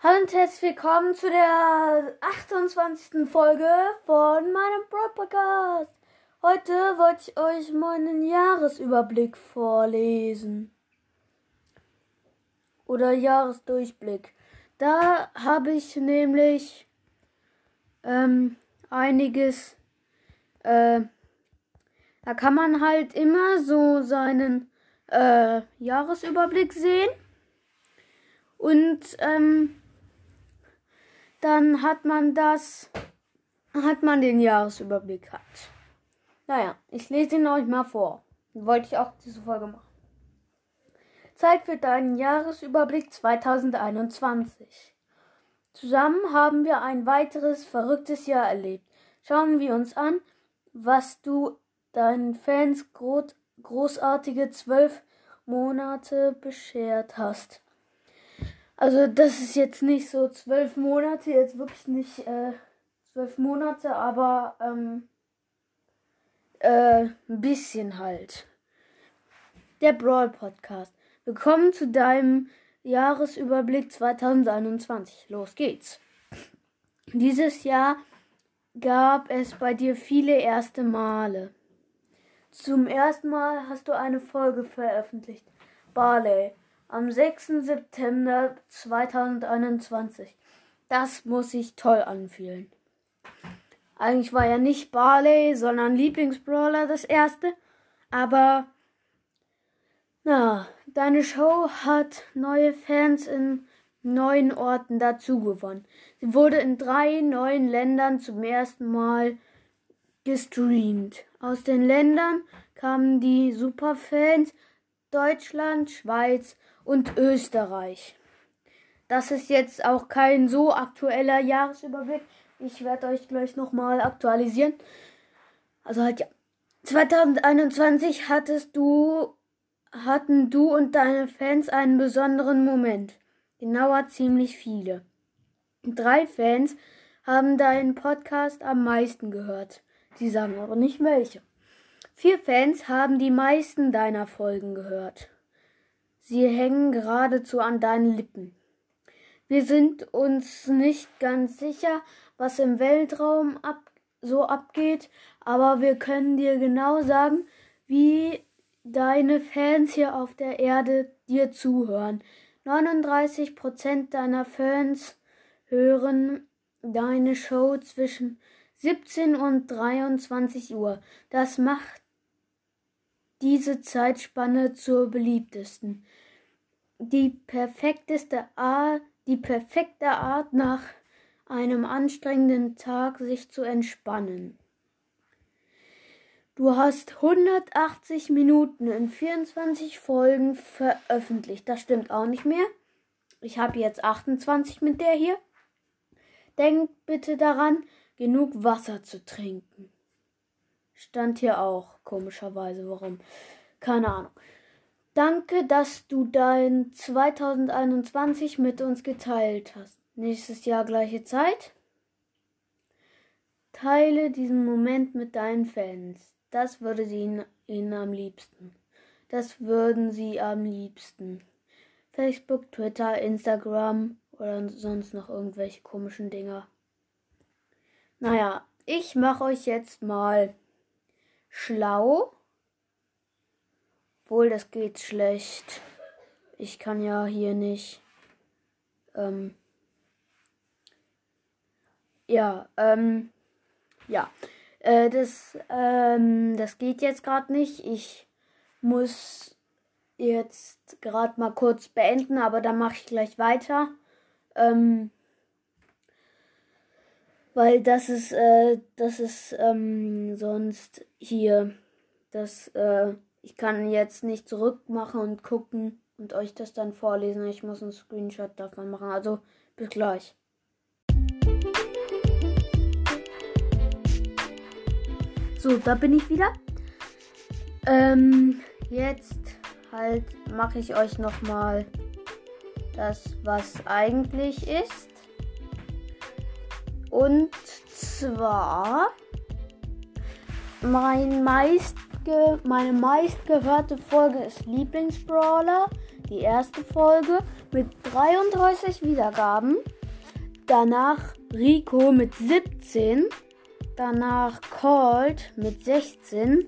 Hallo und herzlich willkommen zu der 28. Folge von meinem Broad Podcast. Heute wollte ich euch meinen Jahresüberblick vorlesen. Oder Jahresdurchblick. Da habe ich nämlich ähm, einiges. Äh, da kann man halt immer so seinen äh, Jahresüberblick sehen. Und ähm, dann hat man das, hat man den Jahresüberblick hat. Naja, ich lese ihn euch mal vor. Wollte ich auch diese Folge machen. Zeit für deinen Jahresüberblick 2021. Zusammen haben wir ein weiteres verrücktes Jahr erlebt. Schauen wir uns an, was du deinen Fans groß, großartige zwölf Monate beschert hast. Also das ist jetzt nicht so zwölf Monate, jetzt wirklich nicht äh, zwölf Monate, aber ähm, äh, ein bisschen halt. Der Brawl Podcast. Willkommen zu deinem Jahresüberblick 2021. Los geht's. Dieses Jahr gab es bei dir viele erste Male. Zum ersten Mal hast du eine Folge veröffentlicht. Barley. Am 6. September 2021. Das muss sich toll anfühlen. Eigentlich war ja nicht Barley, sondern Lieblingsbrawler das erste. Aber na, deine Show hat neue Fans in neuen Orten dazu gewonnen. Sie wurde in drei neuen Ländern zum ersten Mal gestreamt. Aus den Ländern kamen die Superfans Deutschland, Schweiz und Österreich. Das ist jetzt auch kein so aktueller Jahresüberblick. Ich werde euch gleich nochmal aktualisieren. Also halt ja. 2021 hattest du hatten du und deine Fans einen besonderen Moment. Genauer ziemlich viele. Drei Fans haben deinen Podcast am meisten gehört. Sie sagen aber nicht welche. Vier Fans haben die meisten deiner Folgen gehört. Sie hängen geradezu an deinen Lippen. Wir sind uns nicht ganz sicher, was im Weltraum ab so abgeht, aber wir können dir genau sagen, wie deine Fans hier auf der Erde dir zuhören. 39% deiner Fans hören deine Show zwischen 17 und 23 Uhr. Das macht diese Zeitspanne zur beliebtesten. Die perfekteste Art, die perfekte Art nach einem anstrengenden Tag sich zu entspannen. Du hast 180 Minuten in 24 Folgen veröffentlicht. Das stimmt auch nicht mehr. Ich habe jetzt 28 mit der hier. Denk bitte daran, genug Wasser zu trinken. Stand hier auch, komischerweise. Warum? Keine Ahnung. Danke, dass du dein 2021 mit uns geteilt hast. Nächstes Jahr gleiche Zeit. Teile diesen Moment mit deinen Fans. Das würde sie ihnen, ihnen am liebsten. Das würden sie am liebsten. Facebook, Twitter, Instagram oder sonst noch irgendwelche komischen Dinger. Naja, ich mache euch jetzt mal schlau. Wohl, das geht schlecht. Ich kann ja hier nicht. Ähm, ja, ähm, ja. Äh, das, ähm, das geht jetzt gerade nicht. Ich muss jetzt gerade mal kurz beenden, aber dann mache ich gleich weiter. Ähm, weil das ist, äh, das ist ähm, sonst hier, das, äh, ich kann jetzt nicht zurückmachen und gucken und euch das dann vorlesen. Ich muss einen Screenshot davon machen. Also bis gleich. So, da bin ich wieder. Ähm, jetzt halt mache ich euch noch mal das, was eigentlich ist. Und zwar mein meistge meine meistgehörte Folge ist Lieblingsbrawler, die erste Folge mit 33 Wiedergaben. Danach Rico mit 17. Danach Colt mit 16.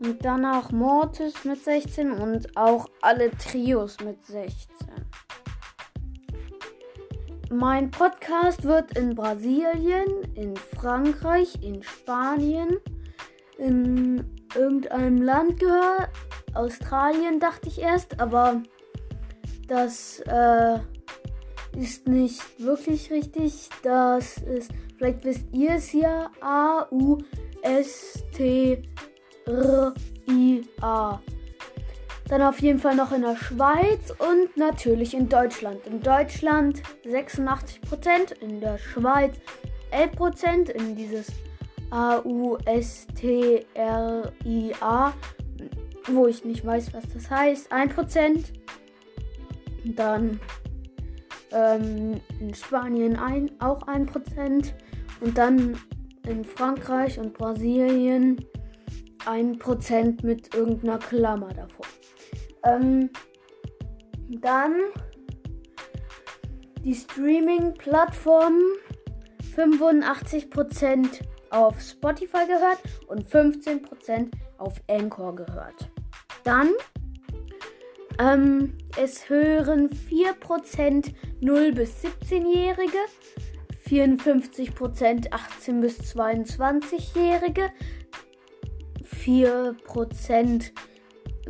Und danach Mortis mit 16 und auch alle Trios mit 16. Mein Podcast wird in Brasilien, in Frankreich, in Spanien, in irgendeinem Land gehört. Australien dachte ich erst, aber das äh, ist nicht wirklich richtig. Das ist, vielleicht wisst ihr es ja, A-U-S-T-R-I-A. Dann auf jeden Fall noch in der Schweiz und natürlich in Deutschland. In Deutschland 86%, in der Schweiz 11%, in dieses A-U-S-T-R-I-A, wo ich nicht weiß, was das heißt, 1%. Dann ähm, in Spanien ein, auch 1%. Und dann in Frankreich und Brasilien 1% mit irgendeiner Klammer davor. Ähm, dann die Streaming-Plattformen 85% auf Spotify gehört und 15% auf Anchor gehört. Dann ähm, es hören 4% 0 bis 17-Jährige, 54% 18 bis 22-Jährige, 4%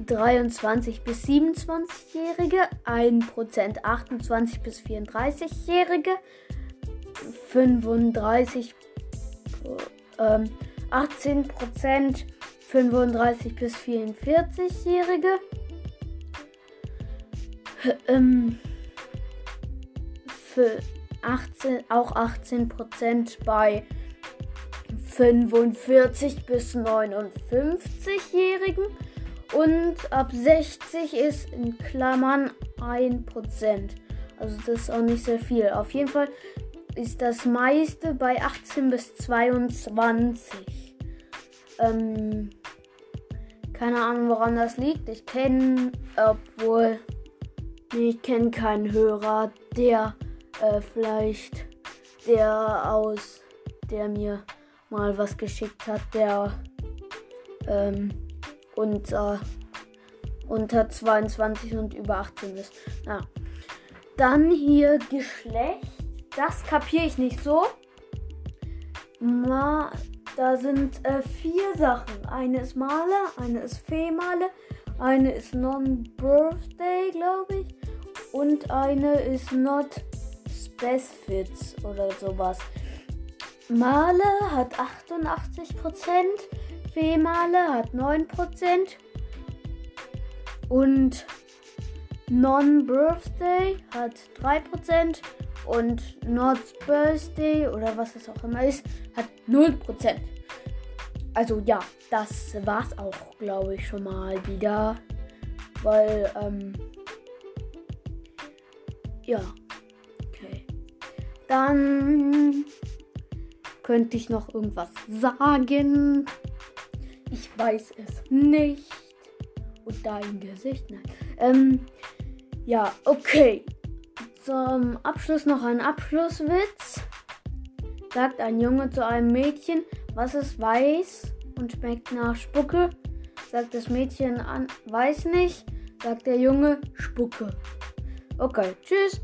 23 bis 27-Jährige, 1% 28 bis 34-Jährige, 35 ähm, 18% 35 bis 44-Jährige, ähm, für 18, auch 18% bei 45 bis 59-Jährigen und ab 60 ist in Klammern 1%. Also das ist auch nicht sehr viel. Auf jeden Fall ist das meiste bei 18 bis 22. Ähm, keine Ahnung, woran das liegt. Ich kenne, obwohl, ich kenne keinen Hörer, der äh, vielleicht, der aus, der mir mal was geschickt hat, der ähm, unter, unter 22 und über 18 ist. Ja. Dann hier Geschlecht. Das kapiere ich nicht so. Ma, da sind äh, vier Sachen. Eine ist Maler, eine ist Fee-Male, eine ist Non-Birthday, glaube ich. Und eine ist Not Spacefits oder sowas. Male hat 88%, Fee-Male hat 9% und Non-Birthday hat 3% und Not Birthday oder was es auch immer ist, hat 0%. Also ja, das war's auch, glaube ich, schon mal wieder. Weil, ähm, ja, okay. Dann könnte ich noch irgendwas sagen. Weiß es nicht. Und dein Gesicht, nein. Ähm, ja, okay. Zum Abschluss noch ein Abschlusswitz. Sagt ein Junge zu einem Mädchen, was ist weiß und schmeckt nach Spucke. Sagt das Mädchen an, weiß nicht. Sagt der Junge, Spucke. Okay, tschüss.